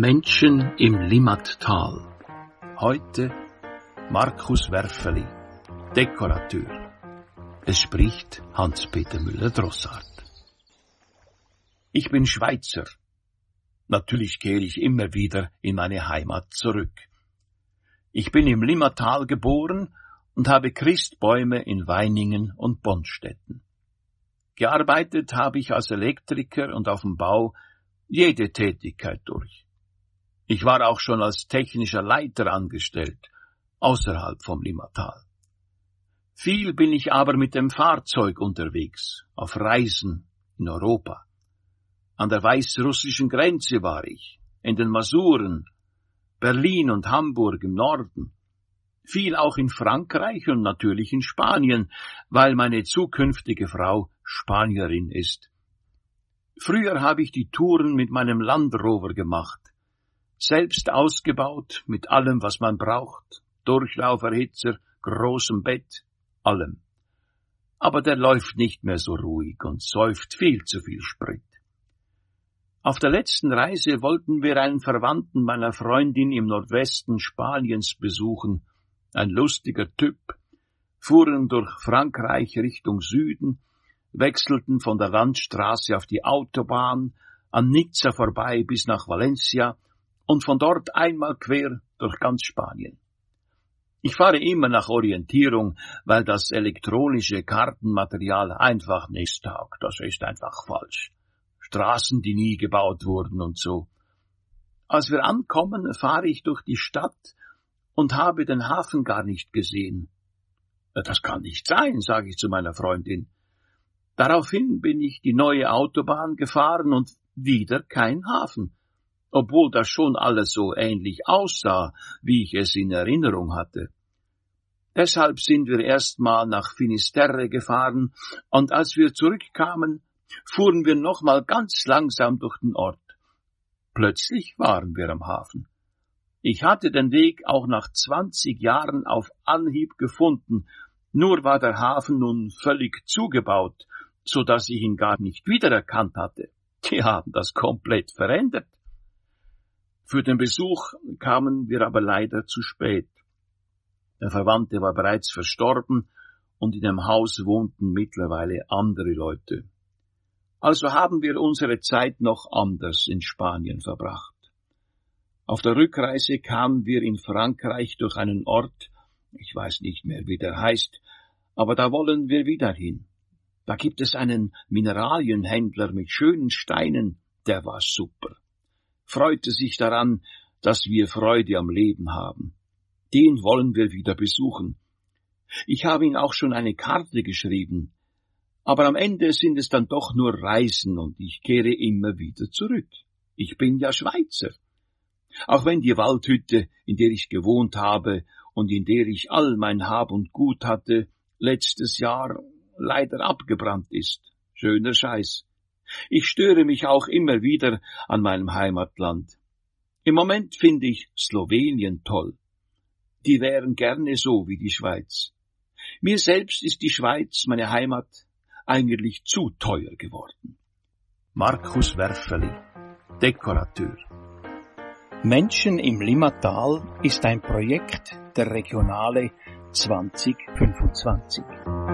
Menschen im Limmattal. Heute Markus Werfeli, Dekorateur. Es spricht Hans-Peter Müller-Drossart. Ich bin Schweizer. Natürlich kehre ich immer wieder in meine Heimat zurück. Ich bin im Limmattal geboren und habe Christbäume in Weiningen und Bonstetten. Gearbeitet habe ich als Elektriker und auf dem Bau jede Tätigkeit durch. Ich war auch schon als technischer Leiter angestellt, außerhalb vom Limmatal. Viel bin ich aber mit dem Fahrzeug unterwegs, auf Reisen in Europa. An der weißrussischen Grenze war ich, in den Masuren, Berlin und Hamburg im Norden, viel auch in Frankreich und natürlich in Spanien, weil meine zukünftige Frau Spanierin ist. Früher habe ich die Touren mit meinem Landrover gemacht, selbst ausgebaut mit allem, was man braucht, Durchlauferhitzer, großem Bett, allem. Aber der läuft nicht mehr so ruhig und säuft viel zu viel Sprit. Auf der letzten Reise wollten wir einen Verwandten meiner Freundin im Nordwesten Spaniens besuchen, ein lustiger Typ, fuhren durch Frankreich Richtung Süden, wechselten von der Landstraße auf die Autobahn, an Nizza vorbei bis nach Valencia und von dort einmal quer durch ganz Spanien. Ich fahre immer nach Orientierung, weil das elektronische Kartenmaterial einfach nicht taugt. Das ist einfach falsch. Straßen, die nie gebaut wurden und so. Als wir ankommen, fahre ich durch die Stadt und habe den Hafen gar nicht gesehen. Das kann nicht sein, sage ich zu meiner Freundin. Daraufhin bin ich die neue Autobahn gefahren und wieder kein Hafen obwohl das schon alles so ähnlich aussah, wie ich es in Erinnerung hatte. Deshalb sind wir erstmal nach Finisterre gefahren, und als wir zurückkamen, fuhren wir nochmal ganz langsam durch den Ort. Plötzlich waren wir am Hafen. Ich hatte den Weg auch nach zwanzig Jahren auf Anhieb gefunden, nur war der Hafen nun völlig zugebaut, so dass ich ihn gar nicht wiedererkannt hatte. Die haben das komplett verändert. Für den Besuch kamen wir aber leider zu spät. Der Verwandte war bereits verstorben und in dem Haus wohnten mittlerweile andere Leute. Also haben wir unsere Zeit noch anders in Spanien verbracht. Auf der Rückreise kamen wir in Frankreich durch einen Ort, ich weiß nicht mehr, wie der heißt, aber da wollen wir wieder hin. Da gibt es einen Mineralienhändler mit schönen Steinen, der war super freute sich daran, dass wir Freude am Leben haben. Den wollen wir wieder besuchen. Ich habe ihm auch schon eine Karte geschrieben, aber am Ende sind es dann doch nur Reisen und ich kehre immer wieder zurück. Ich bin ja Schweizer. Auch wenn die Waldhütte, in der ich gewohnt habe und in der ich all mein Hab und Gut hatte, letztes Jahr leider abgebrannt ist. Schöner Scheiß. Ich störe mich auch immer wieder an meinem Heimatland. Im Moment finde ich Slowenien toll. Die wären gerne so wie die Schweiz. Mir selbst ist die Schweiz, meine Heimat, eigentlich zu teuer geworden. Markus Werfeli, Dekorateur. Menschen im Limmatal ist ein Projekt der Regionale 2025.